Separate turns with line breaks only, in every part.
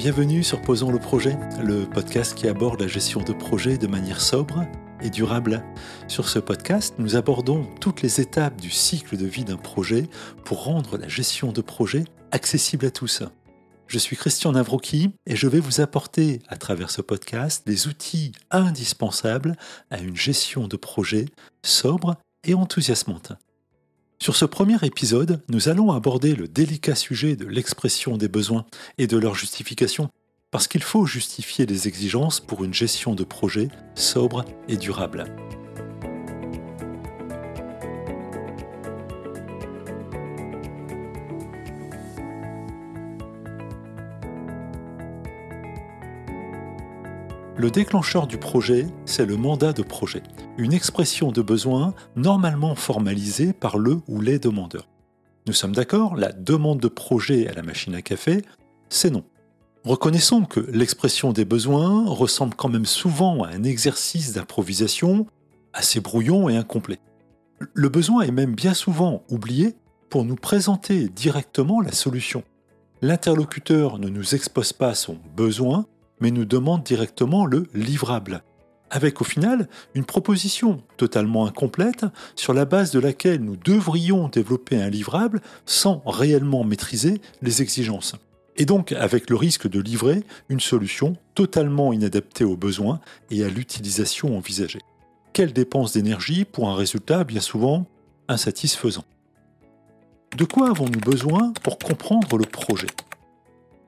Bienvenue sur Posons le projet, le podcast qui aborde la gestion de projets de manière sobre et durable. Sur ce podcast, nous abordons toutes les étapes du cycle de vie d'un projet pour rendre la gestion de projet accessible à tous. Je suis Christian Navroki et je vais vous apporter à travers ce podcast les outils indispensables à une gestion de projet sobre et enthousiasmante. Sur ce premier épisode, nous allons aborder le délicat sujet de l'expression des besoins et de leur justification, parce qu'il faut justifier les exigences pour une gestion de projet sobre et durable. Le déclencheur du projet, c'est le mandat de projet, une expression de besoin normalement formalisée par le ou les demandeurs. Nous sommes d'accord, la demande de projet à la machine à café, c'est non. Reconnaissons que l'expression des besoins ressemble quand même souvent à un exercice d'improvisation assez brouillon et incomplet. Le besoin est même bien souvent oublié pour nous présenter directement la solution. L'interlocuteur ne nous expose pas son besoin, mais nous demande directement le livrable, avec au final une proposition totalement incomplète sur la base de laquelle nous devrions développer un livrable sans réellement maîtriser les exigences. Et donc avec le risque de livrer une solution totalement inadaptée aux besoins et à l'utilisation envisagée. Quelle dépense d'énergie pour un résultat bien souvent insatisfaisant? De quoi avons-nous besoin pour comprendre le projet?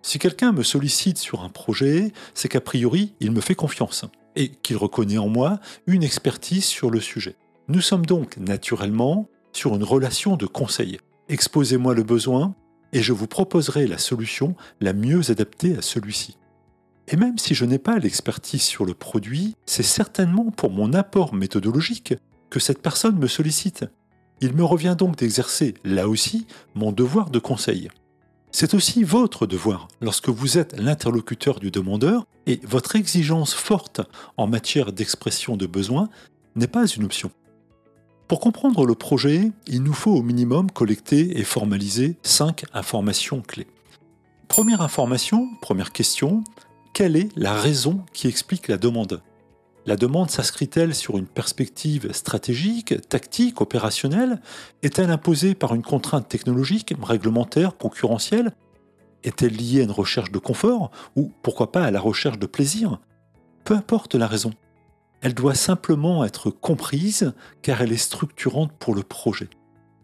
Si quelqu'un me sollicite sur un projet, c'est qu'a priori, il me fait confiance et qu'il reconnaît en moi une expertise sur le sujet. Nous sommes donc naturellement sur une relation de conseil. Exposez-moi le besoin et je vous proposerai la solution la mieux adaptée à celui-ci. Et même si je n'ai pas l'expertise sur le produit, c'est certainement pour mon apport méthodologique que cette personne me sollicite. Il me revient donc d'exercer, là aussi, mon devoir de conseil. C'est aussi votre devoir lorsque vous êtes l'interlocuteur du demandeur et votre exigence forte en matière d'expression de besoin n'est pas une option. Pour comprendre le projet, il nous faut au minimum collecter et formaliser cinq informations clés. Première information, première question, quelle est la raison qui explique la demande? La demande s'inscrit-elle sur une perspective stratégique, tactique, opérationnelle? Est-elle imposée par une contrainte technologique, réglementaire, concurrentielle? Est-elle liée à une recherche de confort ou pourquoi pas à la recherche de plaisir? Peu importe la raison. Elle doit simplement être comprise car elle est structurante pour le projet.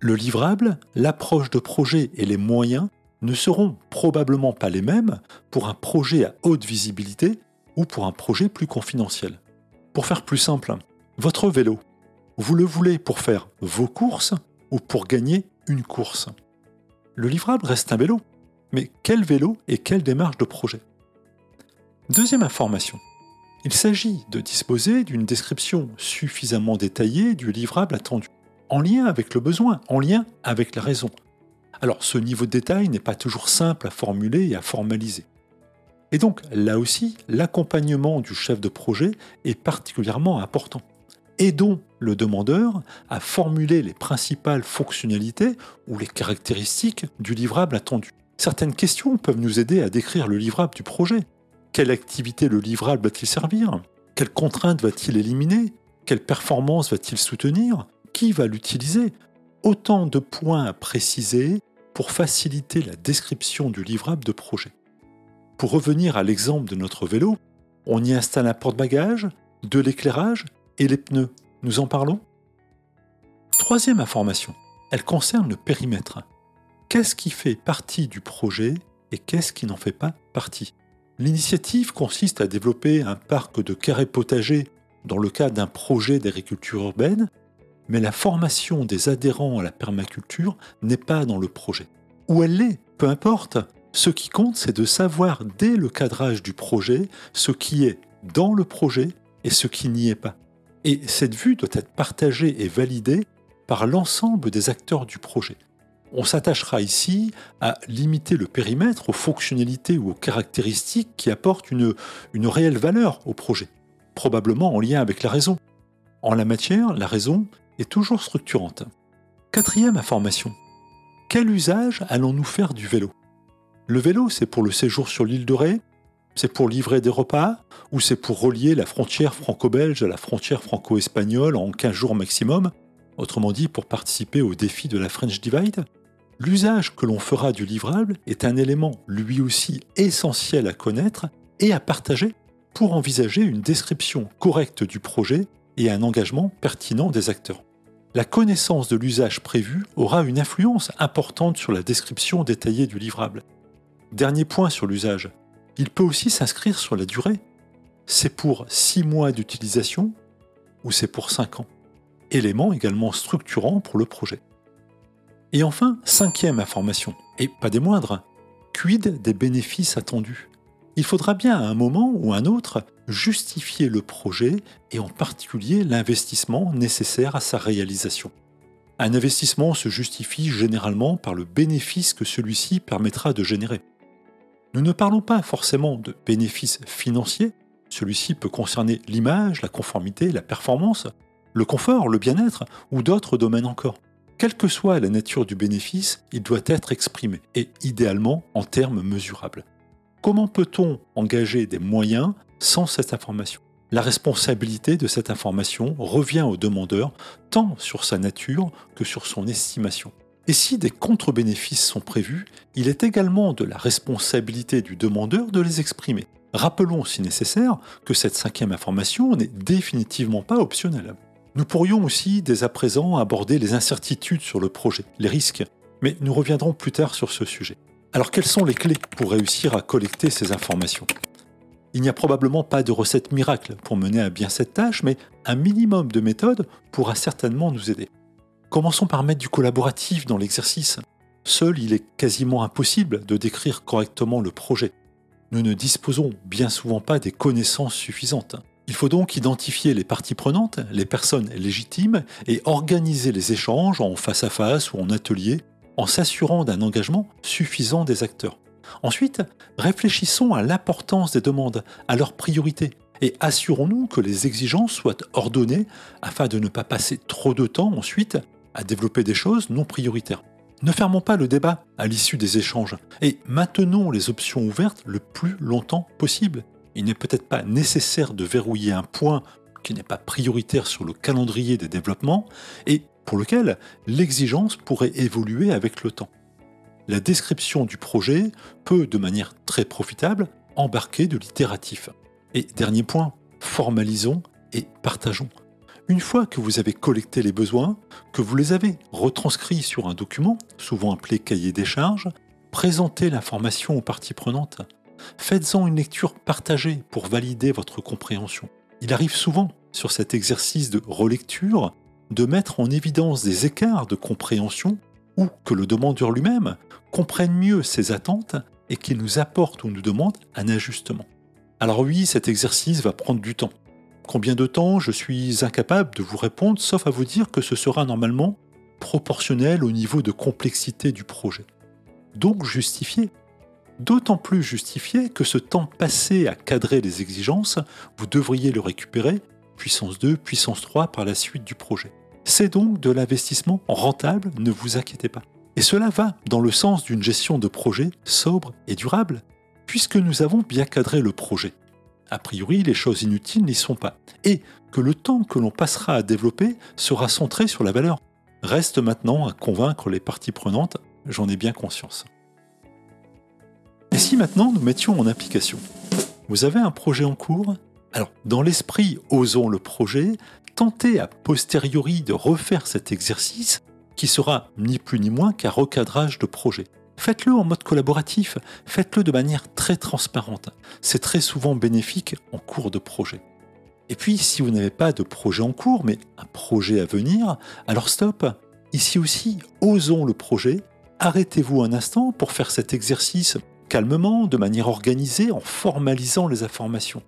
Le livrable, l'approche de projet et les moyens ne seront probablement pas les mêmes pour un projet à haute visibilité ou pour un projet plus confidentiel. Pour faire plus simple, votre vélo, vous le voulez pour faire vos courses ou pour gagner une course? Le livrable reste un vélo, mais quel vélo et quelle démarche de projet? Deuxième information. Il s'agit de disposer d'une description suffisamment détaillée du livrable attendu, en lien avec le besoin, en lien avec la raison. Alors ce niveau de détail n'est pas toujours simple à formuler et à formaliser. Et donc là aussi, l'accompagnement du chef de projet est particulièrement important. Aidons le demandeur à formuler les principales fonctionnalités ou les caractéristiques du livrable attendu. Certaines questions peuvent nous aider à décrire le livrable du projet. Quelle activité le livrable va-t-il servir? Quelles contraintes va-t-il éliminer? Quelle performance va-t-il soutenir? Qui va l'utiliser? Autant de points à préciser pour faciliter la description du livrable de projet. Pour revenir à l'exemple de notre vélo, on y installe un porte-bagages, de l'éclairage et les pneus. Nous en parlons? Troisième information, elle concerne le périmètre. Qu'est-ce qui fait partie du projet et qu'est-ce qui n'en fait pas partie? L'initiative consiste à développer un parc de carrés potagers dans le cadre d'un projet d'agriculture urbaine, mais la formation des adhérents à la permaculture n'est pas dans le projet. Où elle l'est, peu importe, ce qui compte, c'est de savoir dès le cadrage du projet ce qui est dans le projet et ce qui n'y est pas. Et cette vue doit être partagée et validée par l'ensemble des acteurs du projet. On s'attachera ici à limiter le périmètre aux fonctionnalités ou aux caractéristiques qui apportent une, une réelle valeur au projet, probablement en lien avec la raison. En la matière, la raison, et toujours structurante. Quatrième information. Quel usage allons-nous faire du vélo? Le vélo, c'est pour le séjour sur l'île de Ré C'est pour livrer des repas Ou c'est pour relier la frontière franco-belge à la frontière franco-espagnole en 15 jours maximum Autrement dit, pour participer au défi de la French Divide? L'usage que l'on fera du livrable est un élément lui aussi essentiel à connaître et à partager pour envisager une description correcte du projet et un engagement pertinent des acteurs. La connaissance de l'usage prévu aura une influence importante sur la description détaillée du livrable. Dernier point sur l'usage, il peut aussi s'inscrire sur la durée. C'est pour 6 mois d'utilisation ou c'est pour 5 ans. Élément également structurant pour le projet. Et enfin, cinquième information, et pas des moindres, quid des bénéfices attendus? Il faudra bien à un moment ou à un autre justifier le projet et en particulier l'investissement nécessaire à sa réalisation. Un investissement se justifie généralement par le bénéfice que celui-ci permettra de générer. Nous ne parlons pas forcément de bénéfices financiers, celui-ci peut concerner l'image, la conformité, la performance, le confort, le bien-être ou d'autres domaines encore. Quelle que soit la nature du bénéfice, il doit être exprimé, et idéalement en termes mesurables. Comment peut-on engager des moyens sans cette information? La responsabilité de cette information revient au demandeur tant sur sa nature que sur son estimation. Et si des contre-bénéfices sont prévus, il est également de la responsabilité du demandeur de les exprimer. Rappelons si nécessaire que cette cinquième information n'est définitivement pas optionnelle. Nous pourrions aussi dès à présent aborder les incertitudes sur le projet, les risques, mais nous reviendrons plus tard sur ce sujet. Alors quelles sont les clés pour réussir à collecter ces informations? Il n'y a probablement pas de recette miracle pour mener à bien cette tâche, mais un minimum de méthode pourra certainement nous aider. Commençons par mettre du collaboratif dans l'exercice. Seul, il est quasiment impossible de décrire correctement le projet. Nous ne disposons bien souvent pas des connaissances suffisantes. Il faut donc identifier les parties prenantes, les personnes légitimes, et organiser les échanges en face à face ou en atelier, en s'assurant d'un engagement suffisant des acteurs. Ensuite, réfléchissons à l'importance des demandes, à leurs priorités, et assurons-nous que les exigences soient ordonnées afin de ne pas passer trop de temps ensuite à développer des choses non prioritaires. Ne fermons pas le débat à l'issue des échanges et maintenons les options ouvertes le plus longtemps possible il n'est peut-être pas nécessaire de verrouiller un point qui n'est pas prioritaire sur le calendrier des développements et pour lequel l'exigence pourrait évoluer avec le temps. La description du projet peut, de manière très profitable, embarquer de l'itératif. Et dernier point, formalisons et partageons. Une fois que vous avez collecté les besoins, que vous les avez retranscrits sur un document, souvent appelé cahier des charges, présentez l'information aux parties prenantes. Faites-en une lecture partagée pour valider votre compréhension. Il arrive souvent, sur cet exercice de relecture, de mettre en évidence des écarts de compréhension ou que le demandeur lui-même comprenne mieux ses attentes et qu'il nous apporte ou nous demande un ajustement. Alors oui, cet exercice va prendre du temps. Combien de temps Je suis incapable de vous répondre, sauf à vous dire que ce sera normalement proportionnel au niveau de complexité du projet. Donc justifié d'autant plus justifié que ce temps passé à cadrer les exigences, vous devriez le récupérer, puissance 2, puissance 3 par la suite du projet. C'est donc de l'investissement rentable, ne vous inquiétez pas. Et cela va dans le sens d'une gestion de projet sobre et durable, puisque nous avons bien cadré le projet. A priori, les choses inutiles n'y sont pas, et que le temps que l'on passera à développer sera centré sur la valeur. Reste maintenant à convaincre les parties prenantes, j'en ai bien conscience. Et si maintenant nous mettions en application? Vous avez un projet en cours? Alors, dans l'esprit Osons le projet, tentez a posteriori de refaire cet exercice qui sera ni plus ni moins qu'un recadrage de projet. Faites-le en mode collaboratif, faites-le de manière très transparente. C'est très souvent bénéfique en cours de projet. Et puis, si vous n'avez pas de projet en cours, mais un projet à venir, alors stop. Ici aussi, osons le projet. Arrêtez-vous un instant pour faire cet exercice calmement, de manière organisée, en formalisant les informations.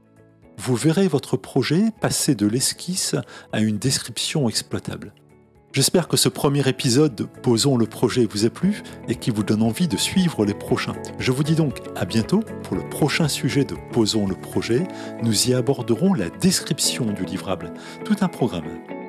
Vous verrez votre projet passer de l'esquisse à une description exploitable. J'espère que ce premier épisode de Posons le projet vous a plu et qui vous donne envie de suivre les prochains. Je vous dis donc à bientôt pour le prochain sujet de Posons le projet. Nous y aborderons la description du livrable, tout un programme.